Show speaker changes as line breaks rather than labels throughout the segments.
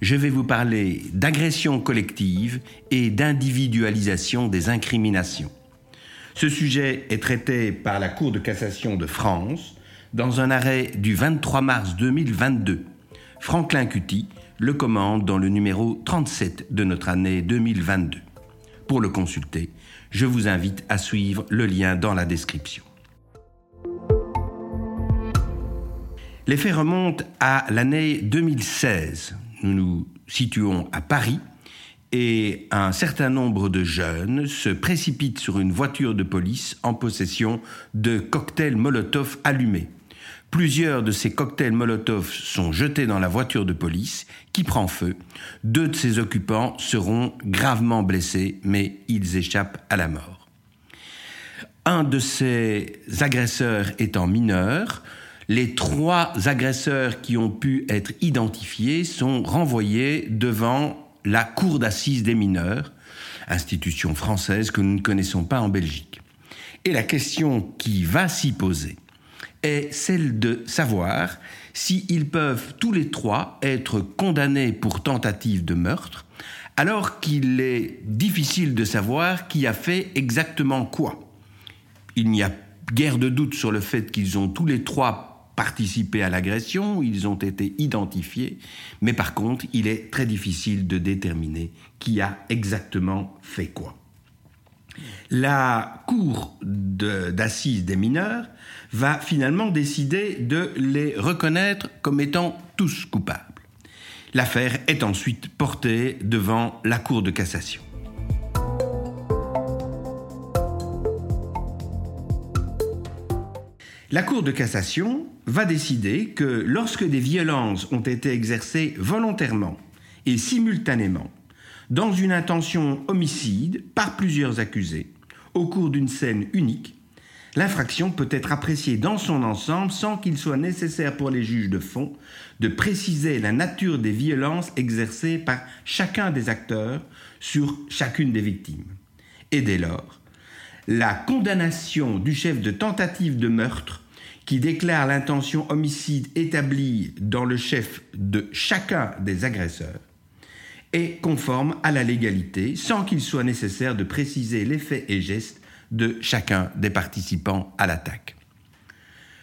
je vais vous parler d'agression collective et d'individualisation des incriminations. Ce sujet est traité par la Cour de cassation de France dans un arrêt du 23 mars 2022. Franklin Cutty le commande dans le numéro 37 de notre année 2022. Pour le consulter, je vous invite à suivre le lien dans la description. Les faits remontent à l'année 2016 nous nous situons à Paris et un certain nombre de jeunes se précipitent sur une voiture de police en possession de cocktails Molotov allumés. Plusieurs de ces cocktails Molotov sont jetés dans la voiture de police qui prend feu. Deux de ses occupants seront gravement blessés, mais ils échappent à la mort. Un de ces agresseurs étant mineur, les trois agresseurs qui ont pu être identifiés sont renvoyés devant la Cour d'assises des mineurs, institution française que nous ne connaissons pas en Belgique. Et la question qui va s'y poser est celle de savoir s'ils peuvent tous les trois être condamnés pour tentative de meurtre, alors qu'il est difficile de savoir qui a fait exactement quoi. Il n'y a guère de doute sur le fait qu'ils ont tous les trois participé à l'agression, ils ont été identifiés, mais par contre, il est très difficile de déterminer qui a exactement fait quoi. La Cour d'assises des mineurs va finalement décider de les reconnaître comme étant tous coupables. L'affaire est ensuite portée devant la Cour de cassation. La Cour de cassation va décider que lorsque des violences ont été exercées volontairement et simultanément dans une intention homicide par plusieurs accusés au cours d'une scène unique, l'infraction peut être appréciée dans son ensemble sans qu'il soit nécessaire pour les juges de fond de préciser la nature des violences exercées par chacun des acteurs sur chacune des victimes. Et dès lors, la condamnation du chef de tentative de meurtre qui déclare l'intention homicide établie dans le chef de chacun des agresseurs est conforme à la légalité sans qu'il soit nécessaire de préciser les faits et gestes de chacun des participants à l'attaque.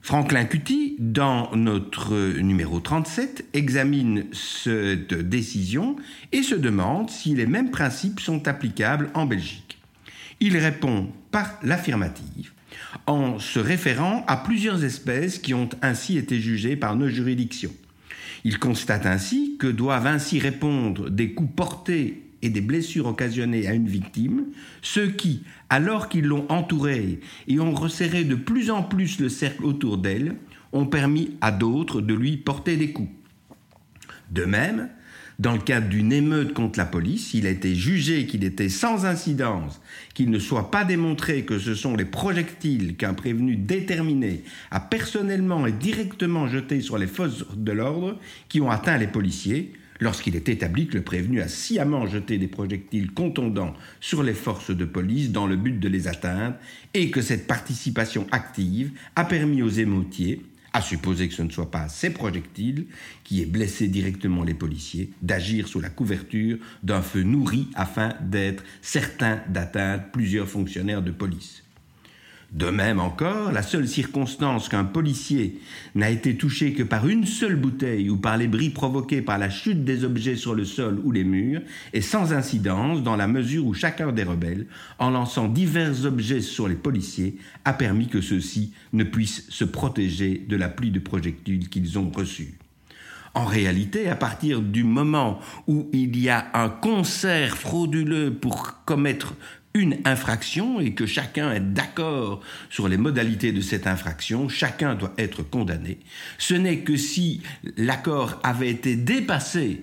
Franklin Cutty, dans notre numéro 37, examine cette décision et se demande si les mêmes principes sont applicables en Belgique. Il répond par l'affirmative en se référant à plusieurs espèces qui ont ainsi été jugées par nos juridictions. Il constate ainsi que doivent ainsi répondre des coups portés et des blessures occasionnées à une victime, ceux qui, alors qu'ils l'ont entourée et ont resserré de plus en plus le cercle autour d'elle, ont permis à d'autres de lui porter des coups. De même, dans le cadre d'une émeute contre la police, il a été jugé qu'il était sans incidence, qu'il ne soit pas démontré que ce sont les projectiles qu'un prévenu déterminé a personnellement et directement jetés sur les forces de l'ordre qui ont atteint les policiers, lorsqu'il est établi que le prévenu a sciemment jeté des projectiles contondants sur les forces de police dans le but de les atteindre, et que cette participation active a permis aux émeutiers, à supposer que ce ne soit pas ces projectiles qui aient blessé directement les policiers, d'agir sous la couverture d'un feu nourri afin d'être certain d'atteindre plusieurs fonctionnaires de police. De même encore, la seule circonstance qu'un policier n'a été touché que par une seule bouteille ou par les bris provoqués par la chute des objets sur le sol ou les murs est sans incidence dans la mesure où chacun des rebelles, en lançant divers objets sur les policiers, a permis que ceux-ci ne puissent se protéger de la pluie de projectiles qu'ils ont reçus. En réalité, à partir du moment où il y a un concert frauduleux pour commettre une infraction et que chacun est d'accord sur les modalités de cette infraction, chacun doit être condamné. Ce n'est que si l'accord avait été dépassé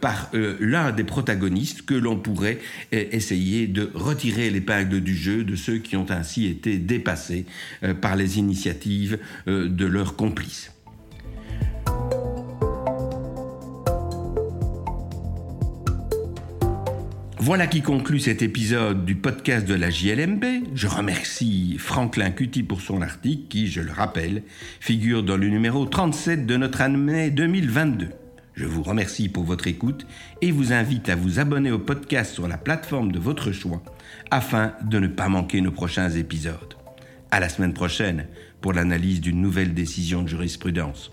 par l'un des protagonistes que l'on pourrait essayer de retirer l'épingle du jeu de ceux qui ont ainsi été dépassés par les initiatives de leurs complices. Voilà qui conclut cet épisode du podcast de la JLMB. Je remercie Franklin Cutty pour son article qui, je le rappelle, figure dans le numéro 37 de notre année 2022. Je vous remercie pour votre écoute et vous invite à vous abonner au podcast sur la plateforme de votre choix afin de ne pas manquer nos prochains épisodes. À la semaine prochaine pour l'analyse d'une nouvelle décision de jurisprudence.